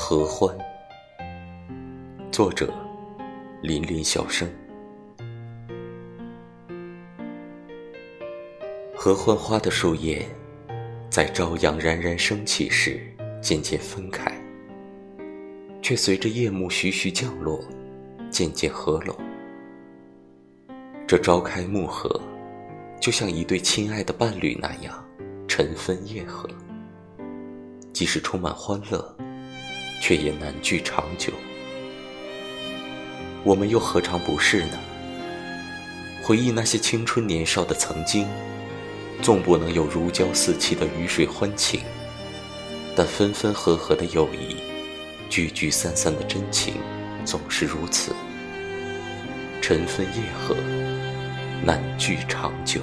合欢，作者：林林小生。合欢花的树叶，在朝阳冉冉升起时渐渐分开，却随着夜幕徐徐降落，渐渐合拢。这朝开暮合，就像一对亲爱的伴侣那样，晨分夜合。即使充满欢乐。却也难聚长久。我们又何尝不是呢？回忆那些青春年少的曾经，纵不能有如胶似漆的鱼水欢情，但分分合合的友谊，聚聚散散的真情，总是如此。晨分夜合，难聚长久。